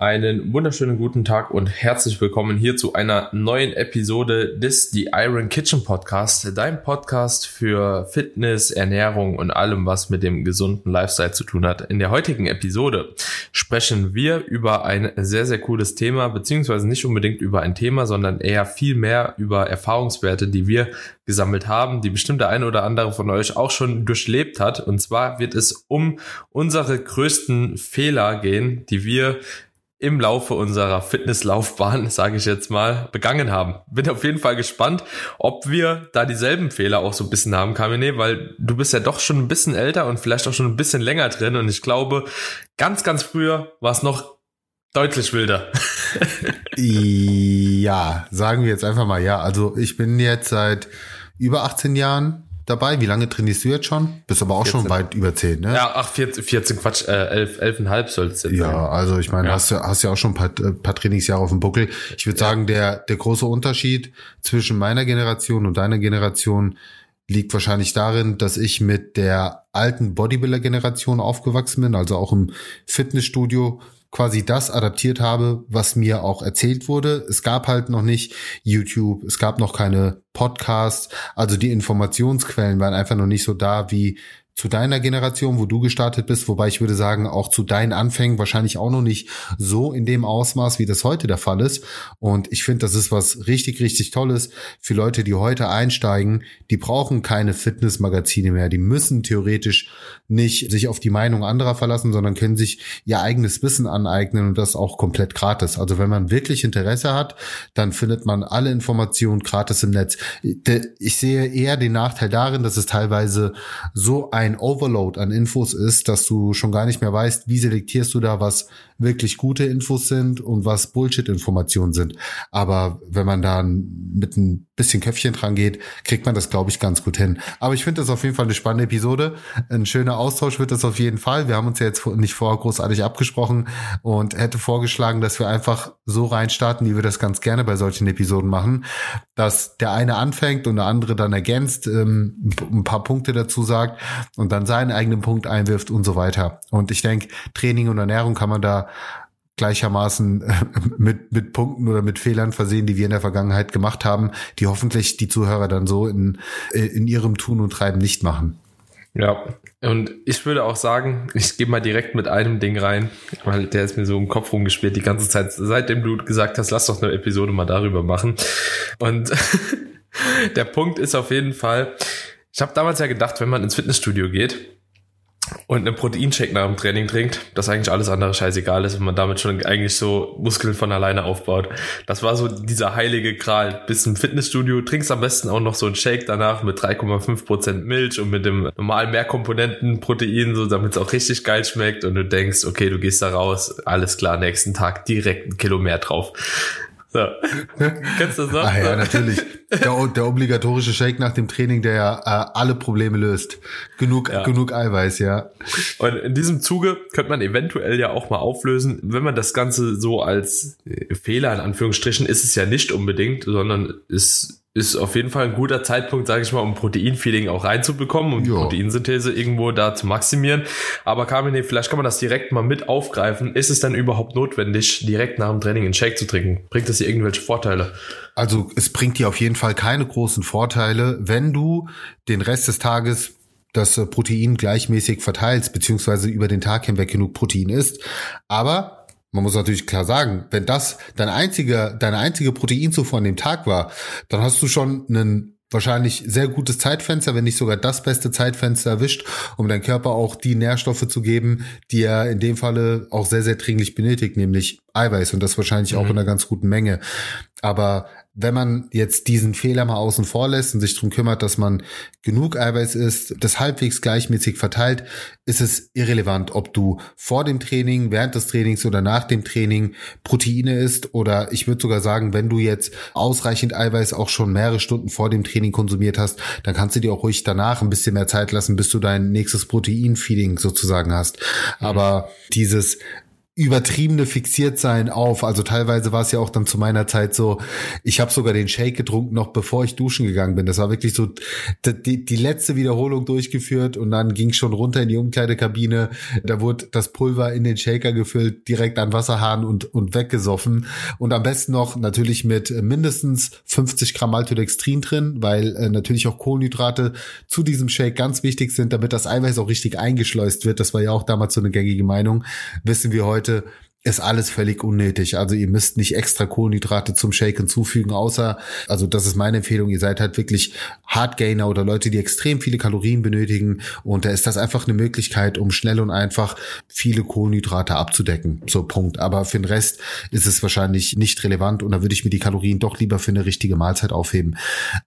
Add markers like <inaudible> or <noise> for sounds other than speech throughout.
Einen wunderschönen guten Tag und herzlich willkommen hier zu einer neuen Episode des The Iron Kitchen Podcast, dein Podcast für Fitness, Ernährung und allem, was mit dem gesunden Lifestyle zu tun hat. In der heutigen Episode sprechen wir über ein sehr, sehr cooles Thema, beziehungsweise nicht unbedingt über ein Thema, sondern eher viel mehr über Erfahrungswerte, die wir gesammelt haben, die bestimmt der eine oder andere von euch auch schon durchlebt hat. Und zwar wird es um unsere größten Fehler gehen, die wir im Laufe unserer Fitnesslaufbahn, <laughs> sage ich jetzt mal, begangen haben. Bin auf jeden Fall gespannt, ob wir da dieselben Fehler auch so ein bisschen haben, Kamine, weil du bist ja doch schon ein bisschen älter und vielleicht auch schon ein bisschen länger drin und ich glaube, ganz, ganz früher war es noch deutlich wilder. <laughs> ja, sagen wir jetzt einfach mal ja. Also ich bin jetzt seit über 18 Jahren dabei. Wie lange trainierst du jetzt schon? Bist aber auch 14. schon weit über 10, ne? Ja, ach, 14, 14 Quatsch, äh, 11, 11,5 soll es jetzt ja, sein. Ja, also ich meine, ja. hast, du, hast ja auch schon ein paar, äh, paar Trainingsjahre auf dem Buckel. Ich würde ja. sagen, der, der große Unterschied zwischen meiner Generation und deiner Generation liegt wahrscheinlich darin, dass ich mit der alten Bodybuilder-Generation aufgewachsen bin, also auch im Fitnessstudio quasi das adaptiert habe, was mir auch erzählt wurde. Es gab halt noch nicht YouTube, es gab noch keine Podcasts, also die Informationsquellen waren einfach noch nicht so da wie zu deiner Generation, wo du gestartet bist, wobei ich würde sagen, auch zu deinen Anfängen wahrscheinlich auch noch nicht so in dem Ausmaß, wie das heute der Fall ist. Und ich finde, das ist was richtig, richtig Tolles für Leute, die heute einsteigen. Die brauchen keine Fitnessmagazine mehr. Die müssen theoretisch nicht sich auf die Meinung anderer verlassen, sondern können sich ihr eigenes Wissen aneignen und das auch komplett gratis. Also wenn man wirklich Interesse hat, dann findet man alle Informationen gratis im Netz. Ich sehe eher den Nachteil darin, dass es teilweise so ein ein Overload an Infos ist, dass du schon gar nicht mehr weißt, wie selektierst du da, was wirklich gute Infos sind und was Bullshit-Informationen sind. Aber wenn man da mit ein bisschen Köpfchen dran geht, kriegt man das, glaube ich, ganz gut hin. Aber ich finde das auf jeden Fall eine spannende Episode. Ein schöner Austausch wird das auf jeden Fall. Wir haben uns ja jetzt nicht vorher großartig abgesprochen und hätte vorgeschlagen, dass wir einfach so reinstarten, wie wir das ganz gerne bei solchen Episoden machen, dass der eine anfängt und der andere dann ergänzt, ähm, ein paar Punkte dazu sagt und dann seinen eigenen Punkt einwirft und so weiter. Und ich denke, Training und Ernährung kann man da gleichermaßen äh, mit, mit Punkten oder mit Fehlern versehen, die wir in der Vergangenheit gemacht haben, die hoffentlich die Zuhörer dann so in, äh, in ihrem Tun und Treiben nicht machen. Ja, und ich würde auch sagen, ich gehe mal direkt mit einem Ding rein, weil der ist mir so im Kopf rumgespielt die ganze Zeit, seitdem du gesagt hast, lass doch eine Episode mal darüber machen. Und <laughs> der Punkt ist auf jeden Fall, ich habe damals ja gedacht, wenn man ins Fitnessstudio geht und einen Proteinshake nach dem Training trinkt, dass eigentlich alles andere scheißegal ist und man damit schon eigentlich so Muskeln von alleine aufbaut. Das war so dieser heilige Gral. Bis im Fitnessstudio trinkst am besten auch noch so einen Shake danach mit 3,5% Milch und mit dem normalen Mehrkomponenten Protein, so damit es auch richtig geil schmeckt und du denkst, okay, du gehst da raus, alles klar, nächsten Tag direkt ein Kilo mehr drauf. So. <laughs> Kennst du das noch? Ah ja, natürlich. Der, <laughs> der, obligatorische Shake nach dem Training, der ja äh, alle Probleme löst. Genug, ja. genug Eiweiß, ja. Und in diesem Zuge könnte man eventuell ja auch mal auflösen, wenn man das Ganze so als Fehler in Anführungsstrichen ist es ja nicht unbedingt, sondern ist ist auf jeden Fall ein guter Zeitpunkt, sage ich mal, um Proteinfeeding auch reinzubekommen, um die Proteinsynthese irgendwo da zu maximieren. Aber Carmine, vielleicht kann man das direkt mal mit aufgreifen. Ist es dann überhaupt notwendig, direkt nach dem Training einen Shake zu trinken? Bringt das dir irgendwelche Vorteile? Also es bringt dir auf jeden Fall keine großen Vorteile, wenn du den Rest des Tages das Protein gleichmäßig verteilst, beziehungsweise über den Tag hinweg genug Protein isst. Aber man muss natürlich klar sagen, wenn das dein einziger, deine einzige Proteinzufuhr an dem Tag war, dann hast du schon einen wahrscheinlich sehr gutes Zeitfenster, wenn nicht sogar das beste Zeitfenster erwischt, um deinem Körper auch die Nährstoffe zu geben, die er in dem Falle auch sehr, sehr dringlich benötigt, nämlich Eiweiß und das wahrscheinlich mhm. auch in einer ganz guten Menge. Aber wenn man jetzt diesen Fehler mal außen vor lässt und sich darum kümmert, dass man genug Eiweiß isst, das halbwegs gleichmäßig verteilt, ist es irrelevant, ob du vor dem Training, während des Trainings oder nach dem Training Proteine isst oder ich würde sogar sagen, wenn du jetzt ausreichend Eiweiß auch schon mehrere Stunden vor dem Training konsumiert hast, dann kannst du dir auch ruhig danach ein bisschen mehr Zeit lassen, bis du dein nächstes Proteinfeeding sozusagen hast. Aber dieses übertriebene fixiert sein auf. Also teilweise war es ja auch dann zu meiner Zeit so, ich habe sogar den Shake getrunken, noch bevor ich duschen gegangen bin. Das war wirklich so die, die letzte Wiederholung durchgeführt und dann ging schon runter in die Umkleidekabine. Da wurde das Pulver in den Shaker gefüllt, direkt an Wasserhahn und, und weggesoffen. Und am besten noch natürlich mit mindestens 50 Gramm Maltodextrin drin, weil äh, natürlich auch Kohlenhydrate zu diesem Shake ganz wichtig sind, damit das Eiweiß auch richtig eingeschleust wird. Das war ja auch damals so eine gängige Meinung. Wissen wir heute, heute ist alles völlig unnötig. Also ihr müsst nicht extra Kohlenhydrate zum Shake hinzufügen, außer, also das ist meine Empfehlung, ihr seid halt wirklich Hardgainer oder Leute, die extrem viele Kalorien benötigen und da ist das einfach eine Möglichkeit, um schnell und einfach viele Kohlenhydrate abzudecken. So Punkt. Aber für den Rest ist es wahrscheinlich nicht relevant und da würde ich mir die Kalorien doch lieber für eine richtige Mahlzeit aufheben.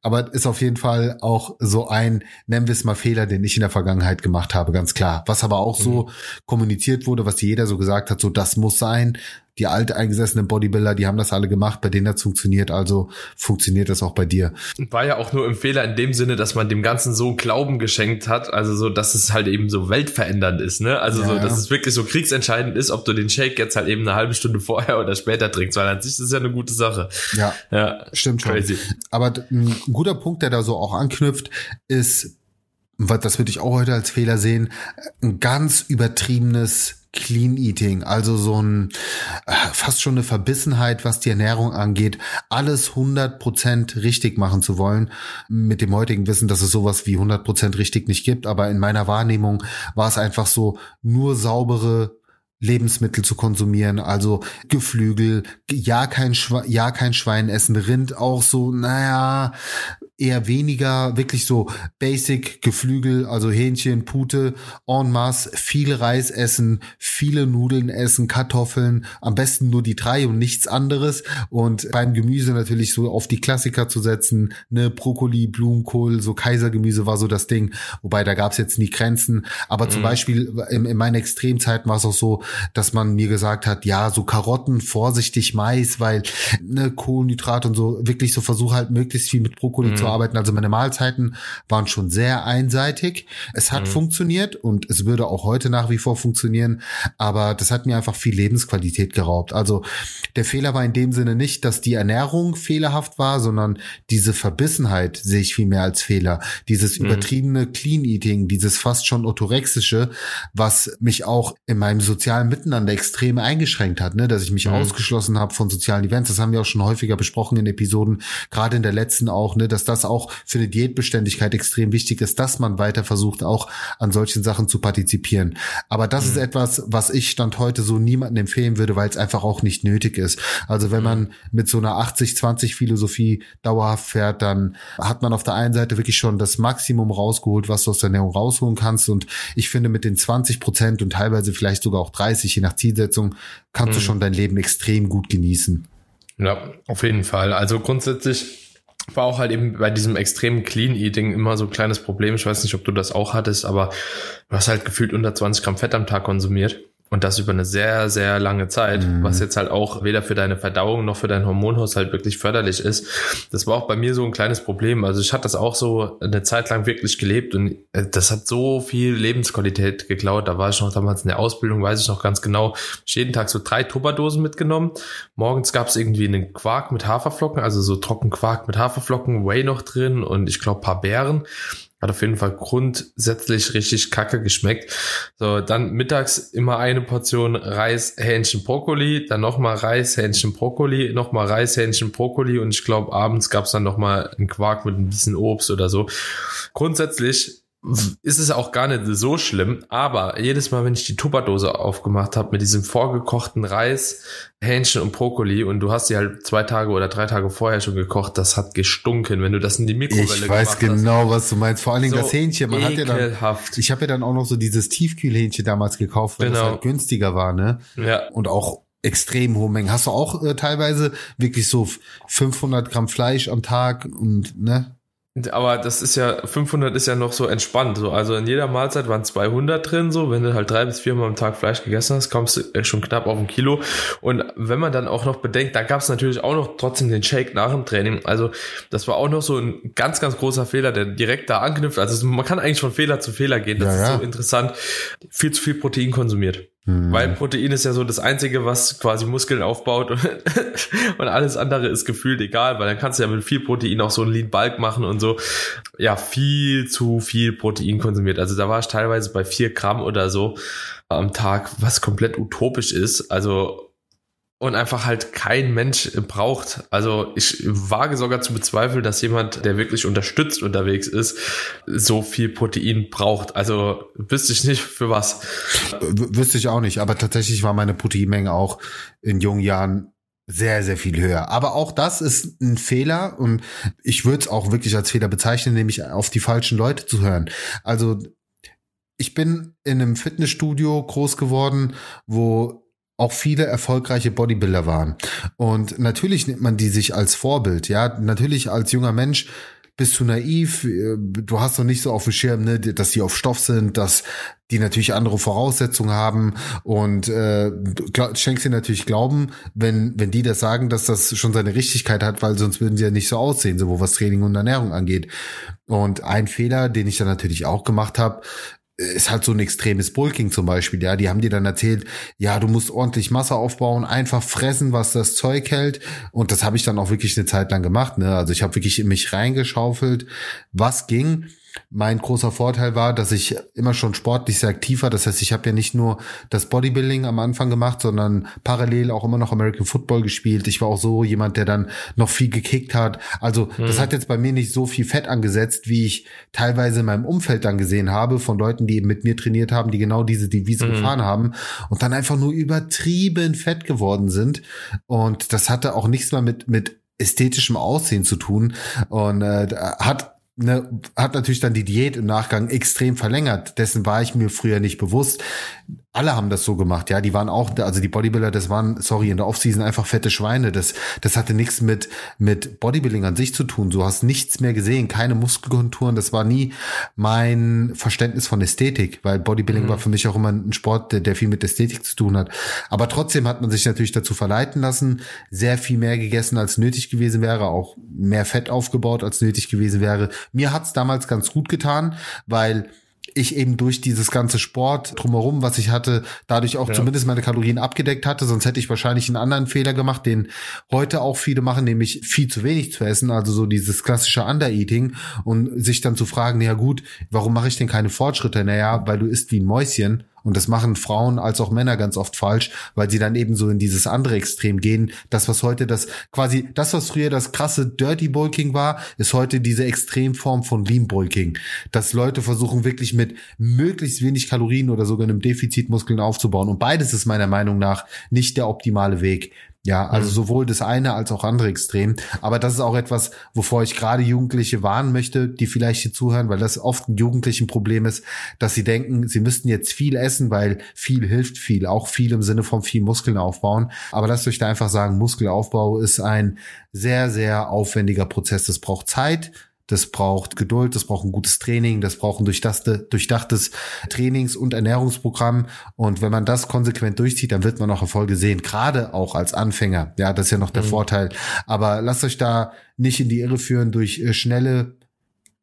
Aber ist auf jeden Fall auch so ein, nennen wir es mal Fehler, den ich in der Vergangenheit gemacht habe, ganz klar. Was aber auch mhm. so kommuniziert wurde, was jeder so gesagt hat, so das muss sein. Die alteingesessenen Bodybuilder, die haben das alle gemacht, bei denen das funktioniert, also funktioniert das auch bei dir. War ja auch nur im Fehler in dem Sinne, dass man dem Ganzen so Glauben geschenkt hat, also so, dass es halt eben so weltverändernd ist, ne? Also ja, so, dass es wirklich so kriegsentscheidend ist, ob du den Shake jetzt halt eben eine halbe Stunde vorher oder später trinkst, weil an sich ist ja eine gute Sache. Ja, ja stimmt schon. Crazy. Aber ein guter Punkt, der da so auch anknüpft, ist, das würde ich auch heute als Fehler sehen, ein ganz übertriebenes Clean Eating, also so ein äh, fast schon eine Verbissenheit, was die Ernährung angeht, alles 100% richtig machen zu wollen, mit dem heutigen Wissen, dass es sowas wie 100% richtig nicht gibt, aber in meiner Wahrnehmung war es einfach so nur saubere Lebensmittel zu konsumieren, also Geflügel, ja kein Schwe ja kein Schwein essen, Rind auch so, naja, eher weniger wirklich so Basic Geflügel, also Hähnchen, Pute, en masse, viel Reis essen, viele Nudeln essen, Kartoffeln, am besten nur die drei und nichts anderes und beim Gemüse natürlich so auf die Klassiker zu setzen, ne Brokkoli, Blumenkohl, so Kaisergemüse war so das Ding, wobei da gab's jetzt nie Grenzen, aber mhm. zum Beispiel in, in meinen Extremzeiten war es auch so, dass man mir gesagt hat, ja, so Karotten, vorsichtig Mais, weil ne Kohlenhydrat und so wirklich so versuche halt möglichst viel mit Brokkoli mhm. zu arbeiten. Also meine Mahlzeiten waren schon sehr einseitig. Es hat mhm. funktioniert und es würde auch heute nach wie vor funktionieren, aber das hat mir einfach viel Lebensqualität geraubt. Also der Fehler war in dem Sinne nicht, dass die Ernährung fehlerhaft war, sondern diese Verbissenheit sehe ich viel mehr als Fehler. Dieses mhm. übertriebene Clean Eating, dieses fast schon orthorexische, was mich auch in meinem sozialen Miteinander extrem eingeschränkt hat, ne? dass ich mich mhm. ausgeschlossen habe von sozialen Events. Das haben wir auch schon häufiger besprochen in Episoden, gerade in der letzten auch, ne? dass das auch für eine Diätbeständigkeit extrem wichtig ist, dass man weiter versucht, auch an solchen Sachen zu partizipieren. Aber das mhm. ist etwas, was ich Stand heute so niemandem empfehlen würde, weil es einfach auch nicht nötig ist. Also wenn mhm. man mit so einer 80-20 Philosophie dauerhaft fährt, dann hat man auf der einen Seite wirklich schon das Maximum rausgeholt, was du aus der Ernährung rausholen kannst. Und ich finde, mit den 20 Prozent und teilweise vielleicht sogar auch 30, je nach Zielsetzung, kannst mhm. du schon dein Leben extrem gut genießen. Ja, auf jeden Fall. Also grundsätzlich war auch halt eben bei diesem extremen Clean Eating immer so ein kleines Problem. Ich weiß nicht, ob du das auch hattest, aber du hast halt gefühlt unter 20 Gramm Fett am Tag konsumiert. Und das über eine sehr, sehr lange Zeit, mhm. was jetzt halt auch weder für deine Verdauung noch für deinen Hormonhaushalt wirklich förderlich ist. Das war auch bei mir so ein kleines Problem. Also ich hatte das auch so eine Zeit lang wirklich gelebt und äh, das hat so viel Lebensqualität geklaut. Da war ich noch damals in der Ausbildung, weiß ich noch ganz genau. Ich jeden Tag so drei Tupperdosen mitgenommen. Morgens gab es irgendwie einen Quark mit Haferflocken, also so trocken Quark mit Haferflocken, Whey noch drin und ich glaube paar Beeren. Hat auf jeden Fall grundsätzlich richtig kacke geschmeckt. So, dann mittags immer eine Portion Reis, Hähnchen, Brokkoli, dann nochmal Reis, Hähnchen, Brokkoli, nochmal Reis, Hähnchen, Brokkoli und ich glaube, abends gab's dann nochmal einen Quark mit ein bisschen Obst oder so. Grundsätzlich ist es auch gar nicht so schlimm, aber jedes Mal, wenn ich die Tupperdose aufgemacht habe mit diesem vorgekochten Reis, Hähnchen und Brokkoli und du hast sie halt zwei Tage oder drei Tage vorher schon gekocht, das hat gestunken, wenn du das in die Mikrowelle Ich weiß genau, hast. was du meinst. Vor allen Dingen so das Hähnchen. Man hat ja dann, ich habe ja dann auch noch so dieses Tiefkühlhähnchen damals gekauft, weil genau. das halt günstiger war, ne? Ja. Und auch extrem hohe Mengen. Hast du auch äh, teilweise wirklich so 500 Gramm Fleisch am Tag und ne? Aber das ist ja, 500 ist ja noch so entspannt. So. Also in jeder Mahlzeit waren 200 drin. So, wenn du halt drei bis viermal am Tag Fleisch gegessen hast, kommst du schon knapp auf ein Kilo. Und wenn man dann auch noch bedenkt, da gab es natürlich auch noch trotzdem den Shake nach dem Training. Also das war auch noch so ein ganz, ganz großer Fehler, der direkt da anknüpft. Also man kann eigentlich von Fehler zu Fehler gehen. Das ja, ist ja. so interessant. Viel zu viel Protein konsumiert. Hm. Weil Protein ist ja so das Einzige, was quasi Muskeln aufbaut und, <laughs> und, alles andere ist gefühlt egal, weil dann kannst du ja mit viel Protein auch so einen Lean Bulk machen und so. Ja, viel zu viel Protein konsumiert. Also da war ich teilweise bei vier Gramm oder so am Tag, was komplett utopisch ist. Also und einfach halt kein Mensch braucht. Also ich wage sogar zu bezweifeln, dass jemand, der wirklich unterstützt unterwegs ist, so viel Protein braucht. Also wüsste ich nicht für was. W wüsste ich auch nicht, aber tatsächlich war meine Proteinmenge auch in jungen Jahren sehr, sehr viel höher. Aber auch das ist ein Fehler und ich würde es auch wirklich als Fehler bezeichnen, nämlich auf die falschen Leute zu hören. Also ich bin in einem Fitnessstudio groß geworden, wo auch viele erfolgreiche Bodybuilder waren. Und natürlich nimmt man die sich als Vorbild, ja. Natürlich als junger Mensch bist du naiv, äh, du hast noch nicht so auf dem Schirm, ne, dass die auf Stoff sind, dass die natürlich andere Voraussetzungen haben und äh, schenkst dir natürlich Glauben, wenn wenn die das sagen, dass das schon seine Richtigkeit hat, weil sonst würden sie ja nicht so aussehen, so wo was Training und Ernährung angeht. Und ein Fehler, den ich dann natürlich auch gemacht habe, ist halt so ein extremes Bulking zum Beispiel, ja, die haben dir dann erzählt, ja, du musst ordentlich Masse aufbauen, einfach fressen, was das Zeug hält. Und das habe ich dann auch wirklich eine Zeit lang gemacht, ne, also ich habe wirklich in mich reingeschaufelt, was ging mein großer Vorteil war, dass ich immer schon sportlich sehr aktiv war. Das heißt, ich habe ja nicht nur das Bodybuilding am Anfang gemacht, sondern parallel auch immer noch American Football gespielt. Ich war auch so jemand, der dann noch viel gekickt hat. Also mhm. das hat jetzt bei mir nicht so viel Fett angesetzt, wie ich teilweise in meinem Umfeld dann gesehen habe von Leuten, die eben mit mir trainiert haben, die genau diese Devise mhm. gefahren haben und dann einfach nur übertrieben fett geworden sind. Und das hatte auch nichts mehr mit mit ästhetischem Aussehen zu tun und äh, hat ne, hat natürlich dann die Diät im Nachgang extrem verlängert. Dessen war ich mir früher nicht bewusst alle haben das so gemacht, ja, die waren auch, also die Bodybuilder, das waren, sorry, in der Offseason einfach fette Schweine, das, das hatte nichts mit, mit Bodybuilding an sich zu tun, du hast nichts mehr gesehen, keine Muskelkonturen, das war nie mein Verständnis von Ästhetik, weil Bodybuilding mhm. war für mich auch immer ein Sport, der, der viel mit Ästhetik zu tun hat, aber trotzdem hat man sich natürlich dazu verleiten lassen, sehr viel mehr gegessen, als nötig gewesen wäre, auch mehr Fett aufgebaut, als nötig gewesen wäre. Mir hat's damals ganz gut getan, weil ich eben durch dieses ganze Sport drumherum, was ich hatte, dadurch auch ja. zumindest meine Kalorien abgedeckt hatte. Sonst hätte ich wahrscheinlich einen anderen Fehler gemacht, den heute auch viele machen, nämlich viel zu wenig zu essen. Also so dieses klassische Undereating und sich dann zu fragen, ja gut, warum mache ich denn keine Fortschritte? Naja, weil du isst wie ein Mäuschen und das machen Frauen als auch Männer ganz oft falsch, weil sie dann eben so in dieses andere Extrem gehen. Das, was heute das quasi, das, was früher das krasse Dirty Bulking war, ist heute diese Extremform von Lean Bulking. Dass Leute versuchen wirklich mit möglichst wenig Kalorien oder sogar einem Defizit Muskeln aufzubauen. Und beides ist meiner Meinung nach nicht der optimale Weg. Ja, also mhm. sowohl das eine als auch andere Extrem. Aber das ist auch etwas, wovor ich gerade Jugendliche warnen möchte, die vielleicht hier zuhören, weil das oft ein jugendlichen Problem ist, dass sie denken, sie müssten jetzt viel essen, weil viel hilft viel, auch viel im Sinne von viel Muskeln aufbauen. Aber lasst euch da einfach sagen, Muskelaufbau ist ein sehr, sehr aufwendiger Prozess. Das braucht Zeit, das braucht Geduld, das braucht ein gutes Training, das braucht ein durchdachte, durchdachtes Trainings- und Ernährungsprogramm. Und wenn man das konsequent durchzieht, dann wird man auch Erfolge sehen, gerade auch als Anfänger. Ja, das ist ja noch der mhm. Vorteil. Aber lasst euch da nicht in die Irre führen durch äh, schnelle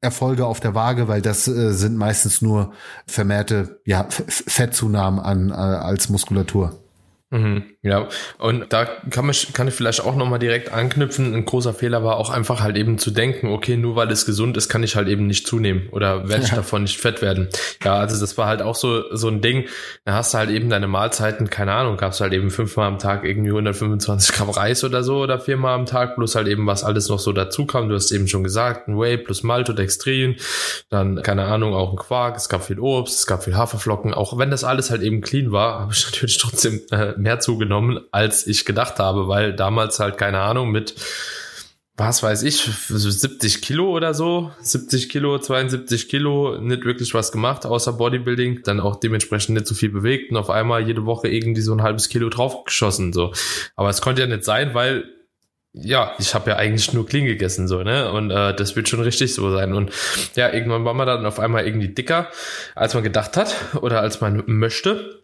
Erfolge auf der Waage, weil das äh, sind meistens nur vermehrte ja, Fettzunahmen an, äh, als Muskulatur. Mhm, ja, und da kann, man, kann ich vielleicht auch nochmal direkt anknüpfen. Ein großer Fehler war auch einfach halt eben zu denken, okay, nur weil es gesund ist, kann ich halt eben nicht zunehmen oder werde ich ja. davon nicht fett werden. Ja, also das war halt auch so, so ein Ding. Da hast du halt eben deine Mahlzeiten, keine Ahnung, gab's halt eben fünfmal am Tag irgendwie 125 Gramm Reis oder so oder viermal am Tag, plus halt eben was alles noch so dazu kam. Du hast eben schon gesagt, ein Whey plus Maltodextrin, dann, keine Ahnung, auch ein Quark, es gab viel Obst, es gab viel Haferflocken. Auch wenn das alles halt eben clean war, habe ich <laughs> natürlich trotzdem äh, mehr zugenommen, als ich gedacht habe, weil damals halt, keine Ahnung, mit was weiß ich, 70 Kilo oder so, 70 Kilo, 72 Kilo, nicht wirklich was gemacht, außer Bodybuilding, dann auch dementsprechend nicht so viel bewegt und auf einmal jede Woche irgendwie so ein halbes Kilo draufgeschossen, so. Aber es konnte ja nicht sein, weil ja, ich habe ja eigentlich nur clean gegessen, so, ne? Und äh, das wird schon richtig so sein. Und ja, irgendwann war man dann auf einmal irgendwie dicker, als man gedacht hat oder als man möchte.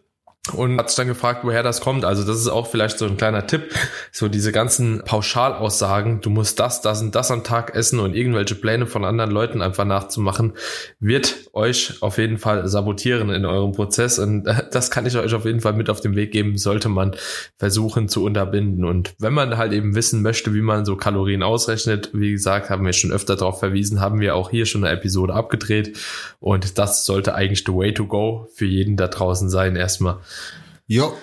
Und hat sich dann gefragt, woher das kommt. Also das ist auch vielleicht so ein kleiner Tipp. So diese ganzen Pauschalaussagen, du musst das, das und das am Tag essen und irgendwelche Pläne von anderen Leuten einfach nachzumachen, wird euch auf jeden Fall sabotieren in eurem Prozess. Und <laughs> das kann ich euch auf jeden Fall mit auf den Weg geben, sollte man versuchen zu unterbinden. Und wenn man halt eben wissen möchte, wie man so Kalorien ausrechnet, wie gesagt, haben wir schon öfter darauf verwiesen, haben wir auch hier schon eine Episode abgedreht. Und das sollte eigentlich the way to go für jeden da draußen sein erstmal. Jo.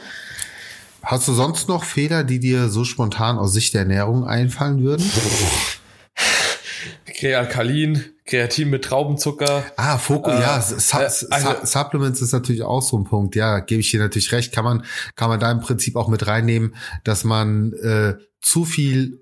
Hast du sonst noch Fehler, die dir so spontan aus Sicht der Ernährung einfallen würden? <laughs> Kreakalin, Kreatin mit Traubenzucker. Ah, Fokus, äh, ja, Su äh, also, Supplements ist natürlich auch so ein Punkt. Ja, gebe ich dir natürlich recht. Kann man, kann man da im Prinzip auch mit reinnehmen, dass man äh, zu viel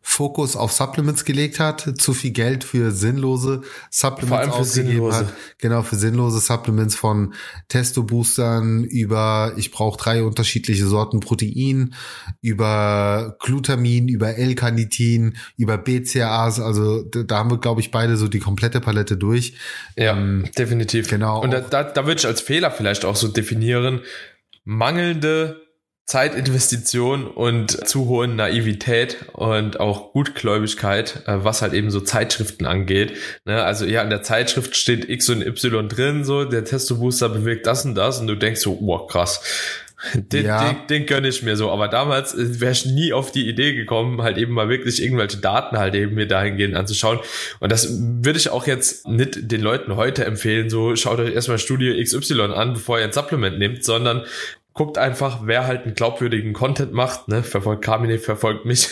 Fokus auf Supplements gelegt hat, zu viel Geld für sinnlose Supplements Vor allem für sinnlose. hat. Genau, für sinnlose Supplements von Testo-Boostern über, ich brauche drei unterschiedliche Sorten Protein, über Glutamin, über L-Carnitin, über BCAAs, also da haben wir, glaube ich, beide so die komplette Palette durch. Ja, ähm, definitiv. Genau. Und da, da, da würde ich als Fehler vielleicht auch so definieren, mangelnde Zeitinvestition und zu hohen Naivität und auch Gutgläubigkeit, äh, was halt eben so Zeitschriften angeht. Ne, also ja, in der Zeitschrift steht X und Y drin, so der Testo-Booster bewirkt das und das und du denkst so, wow, krass. Den, ja. den, den gönne ich mir so. Aber damals äh, wäre ich nie auf die Idee gekommen, halt eben mal wirklich irgendwelche Daten halt eben mir dahingehend anzuschauen. Und das würde ich auch jetzt nicht den Leuten heute empfehlen, so schaut euch erstmal Studie XY an, bevor ihr ein Supplement nehmt, sondern guckt einfach, wer halt einen glaubwürdigen Content macht, ne, verfolgt Carmine, verfolgt mich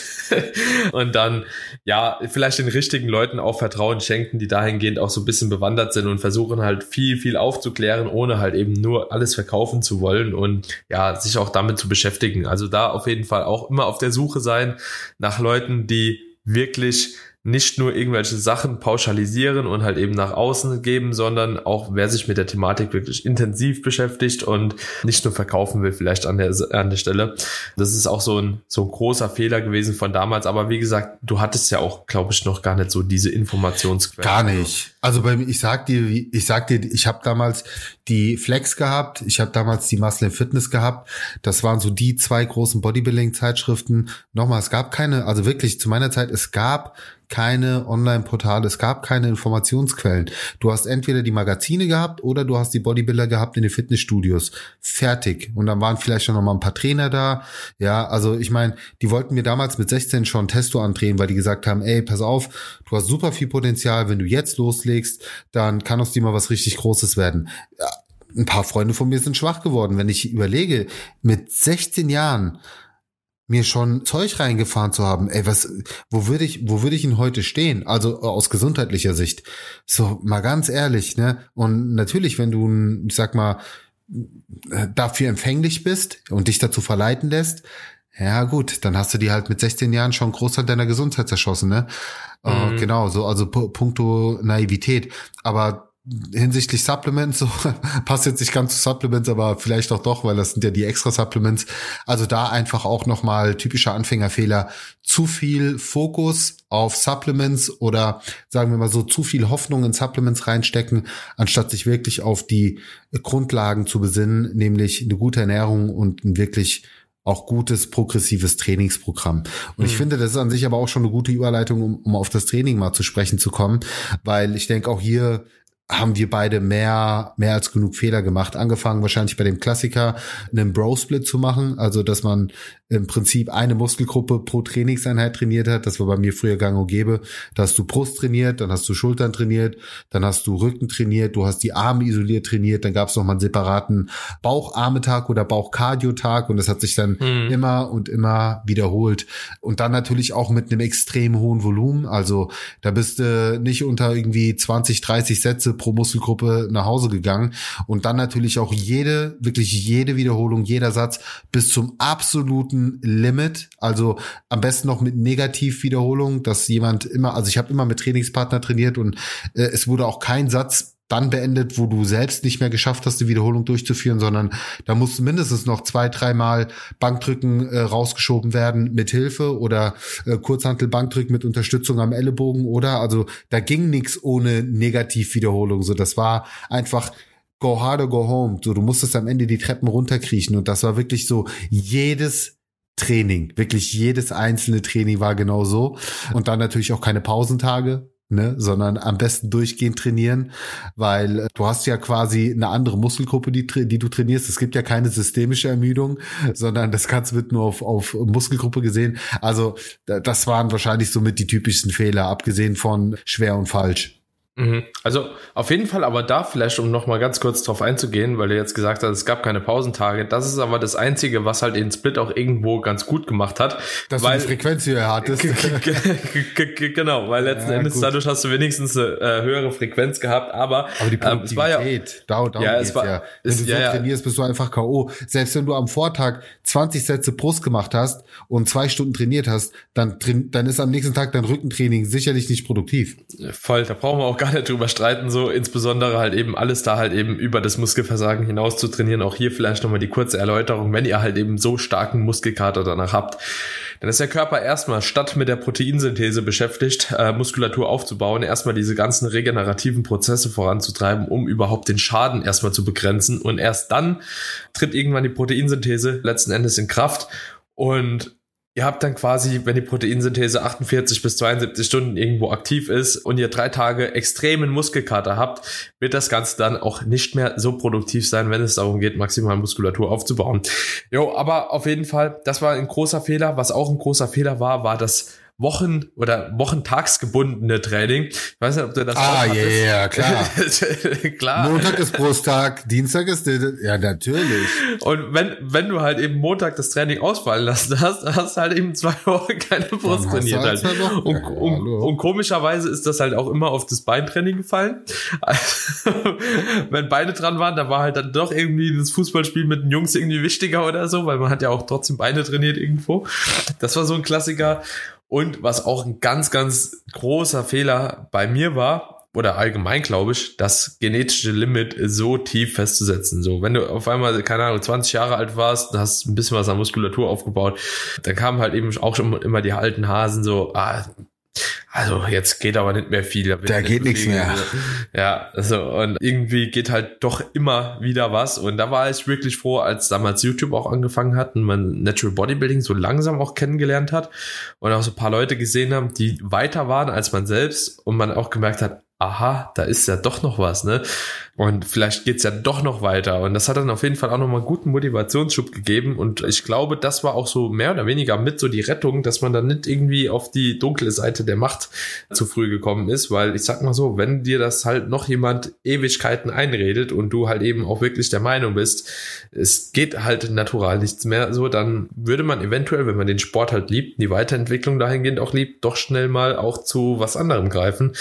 <laughs> und dann, ja, vielleicht den richtigen Leuten auch Vertrauen schenken, die dahingehend auch so ein bisschen bewandert sind und versuchen halt viel, viel aufzuklären, ohne halt eben nur alles verkaufen zu wollen und ja, sich auch damit zu beschäftigen. Also da auf jeden Fall auch immer auf der Suche sein nach Leuten, die wirklich nicht nur irgendwelche Sachen pauschalisieren und halt eben nach außen geben, sondern auch wer sich mit der Thematik wirklich intensiv beschäftigt und nicht nur verkaufen will, vielleicht an der, an der Stelle. Das ist auch so ein, so ein großer Fehler gewesen von damals. Aber wie gesagt, du hattest ja auch, glaube ich, noch gar nicht so diese Informationsquelle. Gar nicht. Also bei mir, ich sag dir, ich sag dir, ich habe damals die Flex gehabt, ich habe damals die Muscle Fitness gehabt. Das waren so die zwei großen Bodybuilding-Zeitschriften. Nochmal, es gab keine, also wirklich zu meiner Zeit, es gab keine Online-Portale, es gab keine Informationsquellen. Du hast entweder die Magazine gehabt oder du hast die Bodybuilder gehabt in den Fitnessstudios. Fertig. Und dann waren vielleicht schon noch mal ein paar Trainer da. Ja, also ich meine, die wollten mir damals mit 16 schon Testo andrehen, weil die gesagt haben, ey, pass auf, du hast super viel Potenzial, wenn du jetzt loslegst, dann kann aus dir mal was richtig Großes werden. Ja, ein paar Freunde von mir sind schwach geworden. Wenn ich überlege, mit 16 Jahren mir schon Zeug reingefahren zu haben, ey, was, wo würde ich, wo würde ich ihn heute stehen? Also aus gesundheitlicher Sicht. So, mal ganz ehrlich, ne? Und natürlich, wenn du, ich sag mal, dafür empfänglich bist und dich dazu verleiten lässt, ja gut, dann hast du die halt mit 16 Jahren schon Großteil deiner Gesundheit zerschossen, ne? Äh, mhm. genau, so, also puncto Naivität. Aber hinsichtlich Supplements, <laughs> so passt jetzt nicht ganz zu Supplements, aber vielleicht auch doch, weil das sind ja die extra Supplements. Also da einfach auch nochmal typischer Anfängerfehler. Zu viel Fokus auf Supplements oder sagen wir mal so, zu viel Hoffnung in Supplements reinstecken, anstatt sich wirklich auf die Grundlagen zu besinnen, nämlich eine gute Ernährung und ein wirklich auch gutes progressives Trainingsprogramm. Und mhm. ich finde, das ist an sich aber auch schon eine gute Überleitung, um, um auf das Training mal zu sprechen zu kommen, weil ich denke auch hier haben wir beide mehr, mehr als genug Fehler gemacht. Angefangen wahrscheinlich bei dem Klassiker, einen Bro-Split zu machen. Also, dass man im Prinzip eine Muskelgruppe pro Trainingseinheit trainiert hat. Das war bei mir früher gang und gäbe. Da hast du Brust trainiert, dann hast du Schultern trainiert, dann hast du Rücken trainiert, du hast die Arme isoliert trainiert, dann gab es nochmal einen separaten Baucharmetag oder Bauchkardiotag und das hat sich dann mhm. immer und immer wiederholt. Und dann natürlich auch mit einem extrem hohen Volumen. Also da bist du nicht unter irgendwie 20, 30 Sätze pro Muskelgruppe nach Hause gegangen. Und dann natürlich auch jede, wirklich jede Wiederholung, jeder Satz bis zum absoluten absoluten Limit. Also am besten noch mit Negativwiederholung, dass jemand immer, also ich habe immer mit Trainingspartner trainiert und äh, es wurde auch kein Satz dann beendet, wo du selbst nicht mehr geschafft hast, die Wiederholung durchzuführen, sondern da mussten mindestens noch zwei, dreimal Bankdrücken äh, rausgeschoben werden mit Hilfe oder äh, Kurzhantel Bankdrücken mit Unterstützung am Ellenbogen oder also da ging nichts ohne Negativwiederholung. So, das war einfach go hard or go home. So, du musstest am Ende die Treppen runterkriechen und das war wirklich so jedes Training, wirklich jedes einzelne Training war genau so und dann natürlich auch keine Pausentage, ne, sondern am besten durchgehend trainieren, weil äh, du hast ja quasi eine andere Muskelgruppe, die, die du trainierst. Es gibt ja keine systemische Ermüdung, sondern das Ganze wird nur auf, auf Muskelgruppe gesehen. Also das waren wahrscheinlich somit die typischsten Fehler, abgesehen von schwer und falsch. Mhm. Also auf jeden Fall, aber da vielleicht, um nochmal ganz kurz drauf einzugehen, weil du jetzt gesagt hast, es gab keine Pausentage. Das ist aber das Einzige, was halt den Split auch irgendwo ganz gut gemacht hat. Dass weil, du die Frequenz höher hattest. genau, weil letzten ja, Endes gut. dadurch hast du wenigstens eine äh, höhere Frequenz gehabt, aber, aber die Produktivität, ähm, es war ja, darum, darum ja, es war, ja. Wenn es, du so ja, trainierst, bist du einfach K.O. Selbst wenn du am Vortag 20 Sätze Brust gemacht hast und zwei Stunden trainiert hast, dann, dann ist am nächsten Tag dein Rückentraining sicherlich nicht produktiv. Voll, da brauchen wir auch gar gar nicht drüber streiten, so insbesondere halt eben alles da halt eben über das Muskelversagen hinaus zu trainieren. Auch hier vielleicht nochmal die kurze Erläuterung, wenn ihr halt eben so starken Muskelkater danach habt, dann ist der Körper erstmal statt mit der Proteinsynthese beschäftigt, äh, Muskulatur aufzubauen, erstmal diese ganzen regenerativen Prozesse voranzutreiben, um überhaupt den Schaden erstmal zu begrenzen. Und erst dann tritt irgendwann die Proteinsynthese letzten Endes in Kraft. Und Ihr habt dann quasi, wenn die Proteinsynthese 48 bis 72 Stunden irgendwo aktiv ist und ihr drei Tage extremen Muskelkater habt, wird das Ganze dann auch nicht mehr so produktiv sein, wenn es darum geht, maximal Muskulatur aufzubauen. Jo, aber auf jeden Fall, das war ein großer Fehler. Was auch ein großer Fehler war, war das Wochen- oder wochentagsgebundene Training. Ich weiß nicht, ob du das Ah, ja, yeah, yeah, klar. <laughs> klar. Montag ist Brusttag, Dienstag ist, ja, natürlich. Und wenn, wenn du halt eben Montag das Training ausfallen lassen hast, hast du halt eben zwei Wochen keine Brust trainiert halt. Und, ja, und, und, komischerweise ist das halt auch immer auf das Beintraining gefallen. Also, <laughs> wenn Beine dran waren, da war halt dann doch irgendwie das Fußballspiel mit den Jungs irgendwie wichtiger oder so, weil man hat ja auch trotzdem Beine trainiert irgendwo. Das war so ein Klassiker. Und was auch ein ganz, ganz großer Fehler bei mir war, oder allgemein glaube ich, das genetische Limit so tief festzusetzen. So, wenn du auf einmal, keine Ahnung, 20 Jahre alt warst, hast ein bisschen was an Muskulatur aufgebaut, dann kamen halt eben auch schon immer die alten Hasen so, ah, also jetzt geht aber nicht mehr viel. Da, da geht nichts mehr. Ja, also und irgendwie geht halt doch immer wieder was. Und da war ich wirklich froh, als damals YouTube auch angefangen hat und man Natural Bodybuilding so langsam auch kennengelernt hat und auch so ein paar Leute gesehen haben, die weiter waren als man selbst und man auch gemerkt hat, aha, da ist ja doch noch was, ne? Und vielleicht geht's ja doch noch weiter. Und das hat dann auf jeden Fall auch nochmal einen guten Motivationsschub gegeben. Und ich glaube, das war auch so mehr oder weniger mit so die Rettung, dass man dann nicht irgendwie auf die dunkle Seite der Macht zu früh gekommen ist. Weil ich sag mal so, wenn dir das halt noch jemand Ewigkeiten einredet und du halt eben auch wirklich der Meinung bist, es geht halt natural nichts mehr so, dann würde man eventuell, wenn man den Sport halt liebt, die Weiterentwicklung dahingehend auch liebt, doch schnell mal auch zu was anderem greifen.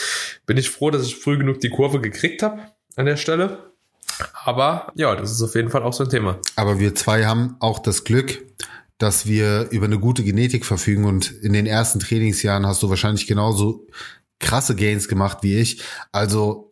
Bin ich froh, dass ich früh genug die Kurve gekriegt habe an der Stelle. Aber ja, das ist auf jeden Fall auch so ein Thema. Aber wir zwei haben auch das Glück, dass wir über eine gute Genetik verfügen und in den ersten Trainingsjahren hast du wahrscheinlich genauso krasse Gains gemacht wie ich. Also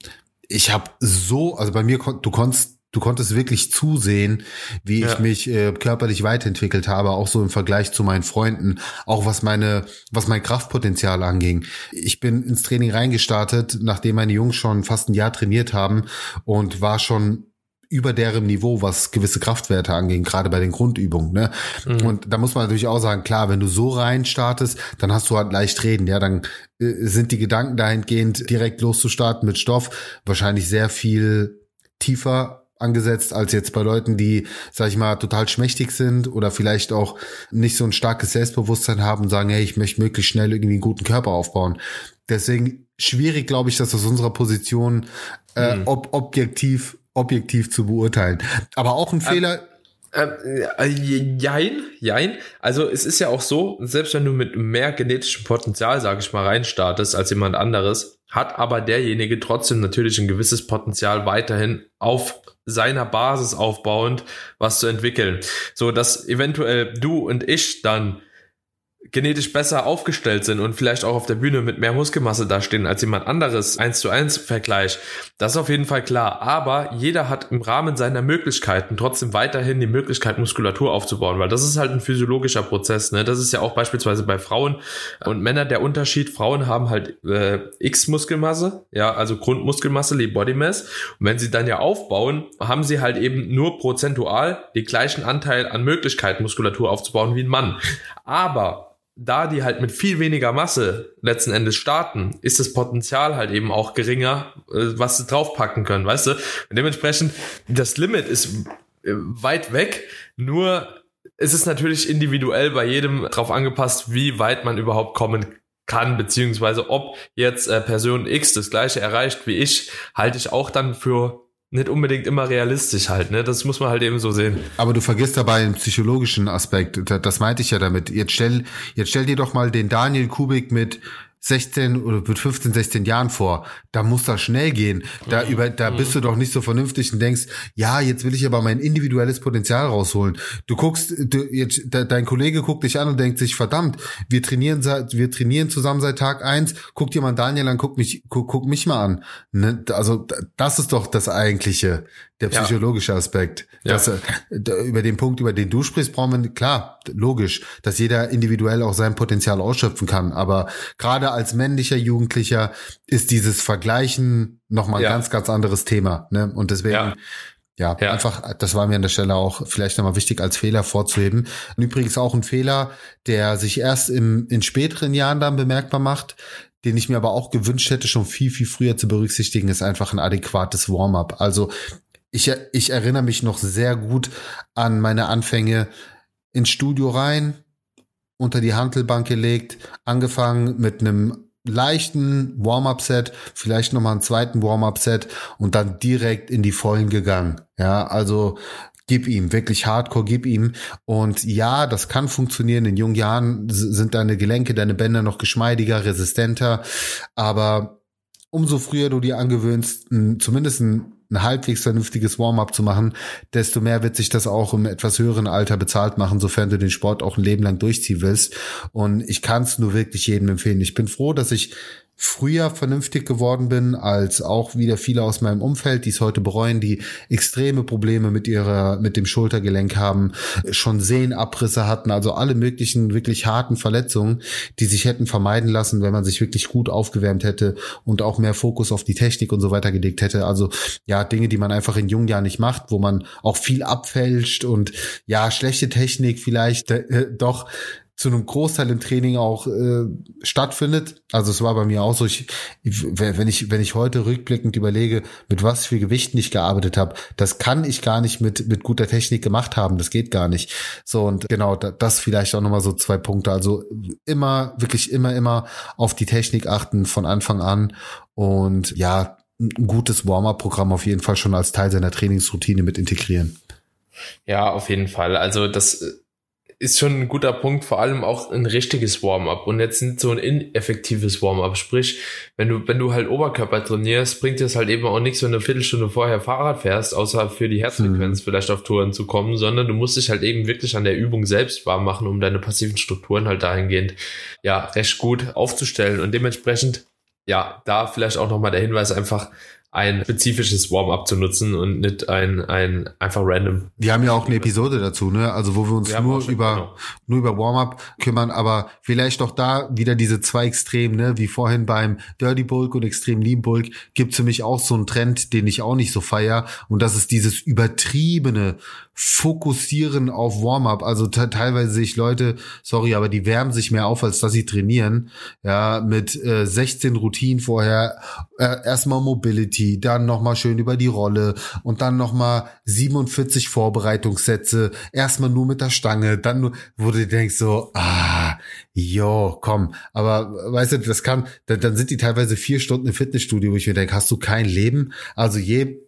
ich habe so, also bei mir, du konntest du konntest wirklich zusehen, wie ja. ich mich äh, körperlich weiterentwickelt habe, auch so im Vergleich zu meinen Freunden, auch was meine, was mein Kraftpotenzial anging. Ich bin ins Training reingestartet, nachdem meine Jungs schon fast ein Jahr trainiert haben und war schon über deren Niveau, was gewisse Kraftwerte anging, gerade bei den Grundübungen. Ne? Mhm. Und da muss man natürlich auch sagen, klar, wenn du so rein startest, dann hast du halt leicht reden. Ja, dann äh, sind die Gedanken dahingehend, direkt loszustarten mit Stoff, wahrscheinlich sehr viel tiefer angesetzt als jetzt bei Leuten, die, sag ich mal, total schmächtig sind oder vielleicht auch nicht so ein starkes Selbstbewusstsein haben und sagen, hey, ich möchte möglichst schnell irgendwie einen guten Körper aufbauen. Deswegen schwierig, glaube ich, das aus unserer Position äh, mhm. ob, objektiv objektiv zu beurteilen. Aber auch ein ähm, Fehler. Äh, jein, jein. Also es ist ja auch so, selbst wenn du mit mehr genetischem Potenzial, sage ich mal, reinstartest als jemand anderes, hat aber derjenige trotzdem natürlich ein gewisses Potenzial weiterhin auf seiner Basis aufbauend was zu entwickeln. So dass eventuell du und ich dann genetisch besser aufgestellt sind und vielleicht auch auf der Bühne mit mehr Muskelmasse dastehen als jemand anderes, eins zu eins Vergleich. Das ist auf jeden Fall klar. Aber jeder hat im Rahmen seiner Möglichkeiten trotzdem weiterhin die Möglichkeit, Muskulatur aufzubauen, weil das ist halt ein physiologischer Prozess. Ne? Das ist ja auch beispielsweise bei Frauen und Männern der Unterschied. Frauen haben halt äh, X Muskelmasse, ja, also Grundmuskelmasse, die Body Mass. Und wenn sie dann ja aufbauen, haben sie halt eben nur prozentual den gleichen Anteil an Möglichkeit, Muskulatur aufzubauen wie ein Mann. Aber da die halt mit viel weniger Masse letzten Endes starten, ist das Potenzial halt eben auch geringer, äh, was sie draufpacken können, weißt du? Und dementsprechend, das Limit ist äh, weit weg, nur es ist natürlich individuell bei jedem drauf angepasst, wie weit man überhaupt kommen kann, beziehungsweise ob jetzt äh, Person X das gleiche erreicht wie ich, halte ich auch dann für nicht unbedingt immer realistisch halt, ne? Das muss man halt eben so sehen. Aber du vergisst dabei einen psychologischen Aspekt. Das meinte ich ja damit. Jetzt stell, jetzt stell dir doch mal den Daniel Kubik mit 16 oder mit 15, 16 Jahren vor. Da muss das schnell gehen. Da mhm. über, da mhm. bist du doch nicht so vernünftig und denkst, ja, jetzt will ich aber mein individuelles Potenzial rausholen. Du guckst, du, jetzt, de, dein Kollege guckt dich an und denkt sich, verdammt, wir trainieren seit, wir trainieren zusammen seit Tag eins. Guck dir mal Daniel an, guck mich, guck, guck mich mal an. Ne? Also, das ist doch das eigentliche der psychologische ja. Aspekt. Dass, ja. Äh, über den Punkt, über den du sprichst, brauchen wir, klar, logisch, dass jeder individuell auch sein Potenzial ausschöpfen kann. Aber gerade als männlicher Jugendlicher ist dieses Vergleichen nochmal ein ja. ganz, ganz anderes Thema. Ne? Und deswegen, ja. Ja, ja, einfach, das war mir an der Stelle auch vielleicht nochmal wichtig als Fehler vorzuheben. Und übrigens auch ein Fehler, der sich erst im, in späteren Jahren dann bemerkbar macht, den ich mir aber auch gewünscht hätte, schon viel, viel früher zu berücksichtigen, ist einfach ein adäquates Warm-up. Also ich, ich erinnere mich noch sehr gut an meine Anfänge ins Studio rein, unter die Handelbank gelegt, angefangen mit einem leichten Warm-up-Set, vielleicht nochmal einen zweiten Warm-up-Set und dann direkt in die Vollen gegangen. Ja, also gib ihm, wirklich hardcore, gib ihm. Und ja, das kann funktionieren. In jungen Jahren sind deine Gelenke, deine Bänder noch geschmeidiger, resistenter. Aber umso früher du dir angewöhnst, zumindest ein ein halbwegs vernünftiges Warm-up zu machen, desto mehr wird sich das auch im etwas höheren Alter bezahlt machen, sofern du den Sport auch ein Leben lang durchziehen willst. Und ich kann es nur wirklich jedem empfehlen. Ich bin froh, dass ich früher vernünftig geworden bin als auch wieder viele aus meinem Umfeld, die es heute bereuen, die extreme Probleme mit ihrer, mit dem Schultergelenk haben, schon Sehnenabrisse hatten, also alle möglichen wirklich harten Verletzungen, die sich hätten vermeiden lassen, wenn man sich wirklich gut aufgewärmt hätte und auch mehr Fokus auf die Technik und so weiter gelegt hätte. Also ja, Dinge, die man einfach in jungen Jahren nicht macht, wo man auch viel abfälscht und ja, schlechte Technik vielleicht äh, doch zu einem Großteil im Training auch äh, stattfindet. Also es war bei mir auch so, ich, wenn ich wenn ich heute rückblickend überlege, mit was für Gewichten ich gearbeitet habe, das kann ich gar nicht mit mit guter Technik gemacht haben, das geht gar nicht. So und genau, das vielleicht auch nochmal so zwei Punkte. Also immer wirklich immer immer auf die Technik achten von Anfang an und ja, ein gutes Warm-up-Programm auf jeden Fall schon als Teil seiner Trainingsroutine mit integrieren. Ja, auf jeden Fall. Also das ist schon ein guter Punkt, vor allem auch ein richtiges Warm-up und jetzt nicht so ein ineffektives Warm-up. Sprich, wenn du, wenn du halt Oberkörper trainierst, bringt es halt eben auch nichts, wenn du eine Viertelstunde vorher Fahrrad fährst, außer für die Herzfrequenz mhm. vielleicht auf Touren zu kommen, sondern du musst dich halt eben wirklich an der Übung selbst warm machen, um deine passiven Strukturen halt dahingehend, ja, recht gut aufzustellen und dementsprechend, ja, da vielleicht auch nochmal der Hinweis einfach, ein spezifisches Warm-up zu nutzen und nicht ein, ein einfach random. Wir haben ja auch eine Episode dazu, ne? Also wo wir uns wir nur über genau. nur über Warm-up kümmern, aber vielleicht auch da wieder diese zwei Extremen, ne? Wie vorhin beim Dirty Bulk und Extrem Lean Bulk gibt's für mich auch so einen Trend, den ich auch nicht so feier und das ist dieses übertriebene Fokussieren auf Warm-up. Also teilweise sehe ich Leute, sorry, aber die wärmen sich mehr auf, als dass sie trainieren. Ja, mit äh, 16 Routinen vorher äh, erstmal Mobility, dann nochmal schön über die Rolle und dann nochmal 47 Vorbereitungssätze, erstmal nur mit der Stange, dann nur, wo du denkst so, ah, jo, komm, aber weißt du, das kann, dann, dann sind die teilweise vier Stunden im Fitnessstudio, wo ich mir denke, hast du kein Leben? Also je,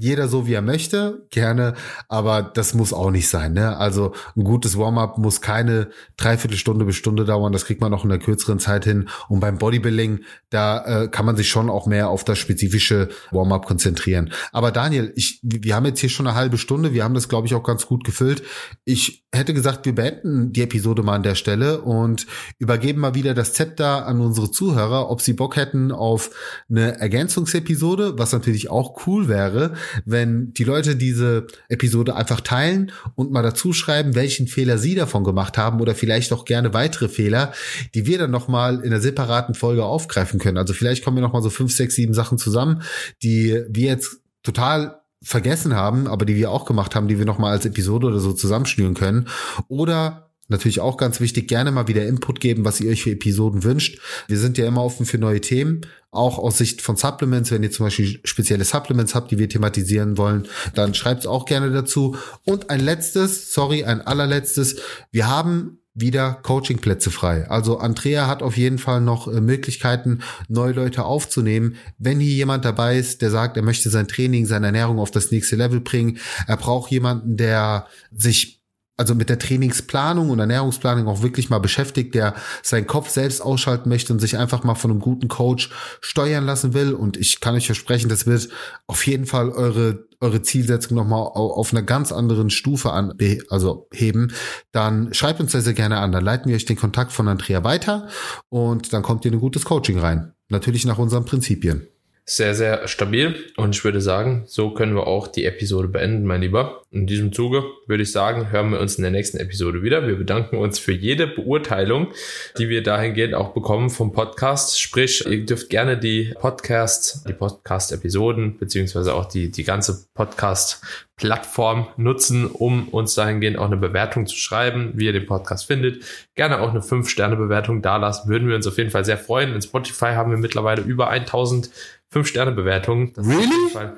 jeder so wie er möchte, gerne, aber das muss auch nicht sein. Ne? Also ein gutes Warm-up muss keine Dreiviertelstunde bis Stunde dauern, das kriegt man auch in der kürzeren Zeit hin. Und beim Bodybuilding, da äh, kann man sich schon auch mehr auf das spezifische Warm-up konzentrieren. Aber Daniel, ich, wir haben jetzt hier schon eine halbe Stunde, wir haben das, glaube ich, auch ganz gut gefüllt. Ich hätte gesagt, wir beenden die Episode mal an der Stelle und übergeben mal wieder das Zepter an unsere Zuhörer, ob sie Bock hätten auf eine Ergänzungsepisode, was natürlich auch cool wäre wenn die Leute diese Episode einfach teilen und mal dazu schreiben, welchen Fehler sie davon gemacht haben oder vielleicht auch gerne weitere Fehler, die wir dann nochmal in einer separaten Folge aufgreifen können. Also vielleicht kommen wir nochmal so fünf, sechs, sieben Sachen zusammen, die wir jetzt total vergessen haben, aber die wir auch gemacht haben, die wir nochmal als Episode oder so zusammenschnüren können. Oder Natürlich auch ganz wichtig, gerne mal wieder Input geben, was ihr euch für Episoden wünscht. Wir sind ja immer offen für neue Themen, auch aus Sicht von Supplements. Wenn ihr zum Beispiel spezielle Supplements habt, die wir thematisieren wollen, dann schreibt es auch gerne dazu. Und ein letztes, sorry, ein allerletztes. Wir haben wieder Coachingplätze frei. Also Andrea hat auf jeden Fall noch äh, Möglichkeiten, neue Leute aufzunehmen. Wenn hier jemand dabei ist, der sagt, er möchte sein Training, seine Ernährung auf das nächste Level bringen, er braucht jemanden, der sich also mit der Trainingsplanung und Ernährungsplanung auch wirklich mal beschäftigt, der seinen Kopf selbst ausschalten möchte und sich einfach mal von einem guten Coach steuern lassen will. Und ich kann euch versprechen, das wird auf jeden Fall eure eure Zielsetzung nochmal auf einer ganz anderen Stufe an, also heben, dann schreibt uns sehr, sehr gerne an. Dann leiten wir euch den Kontakt von Andrea weiter und dann kommt ihr in ein gutes Coaching rein. Natürlich nach unseren Prinzipien sehr, sehr stabil. Und ich würde sagen, so können wir auch die Episode beenden, mein Lieber. In diesem Zuge würde ich sagen, hören wir uns in der nächsten Episode wieder. Wir bedanken uns für jede Beurteilung, die wir dahingehend auch bekommen vom Podcast. Sprich, ihr dürft gerne die Podcasts, die Podcast-Episoden, beziehungsweise auch die, die ganze Podcast-Plattform nutzen, um uns dahingehend auch eine Bewertung zu schreiben, wie ihr den Podcast findet. Gerne auch eine 5-Sterne-Bewertung dalassen, würden wir uns auf jeden Fall sehr freuen. In Spotify haben wir mittlerweile über 1000 Fünf-Sterne-Bewertungen. Really?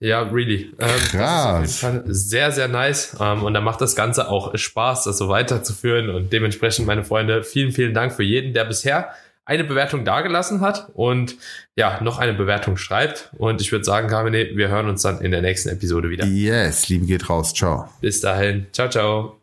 Ja, really. Ähm, Krass. sehr, sehr nice. Ähm, und da macht das Ganze auch Spaß, das so weiterzuführen. Und dementsprechend, meine Freunde, vielen, vielen Dank für jeden, der bisher eine Bewertung dagelassen hat und ja, noch eine Bewertung schreibt. Und ich würde sagen, Carmine, wir hören uns dann in der nächsten Episode wieder. Yes, lieben geht raus. Ciao. Bis dahin. Ciao, ciao.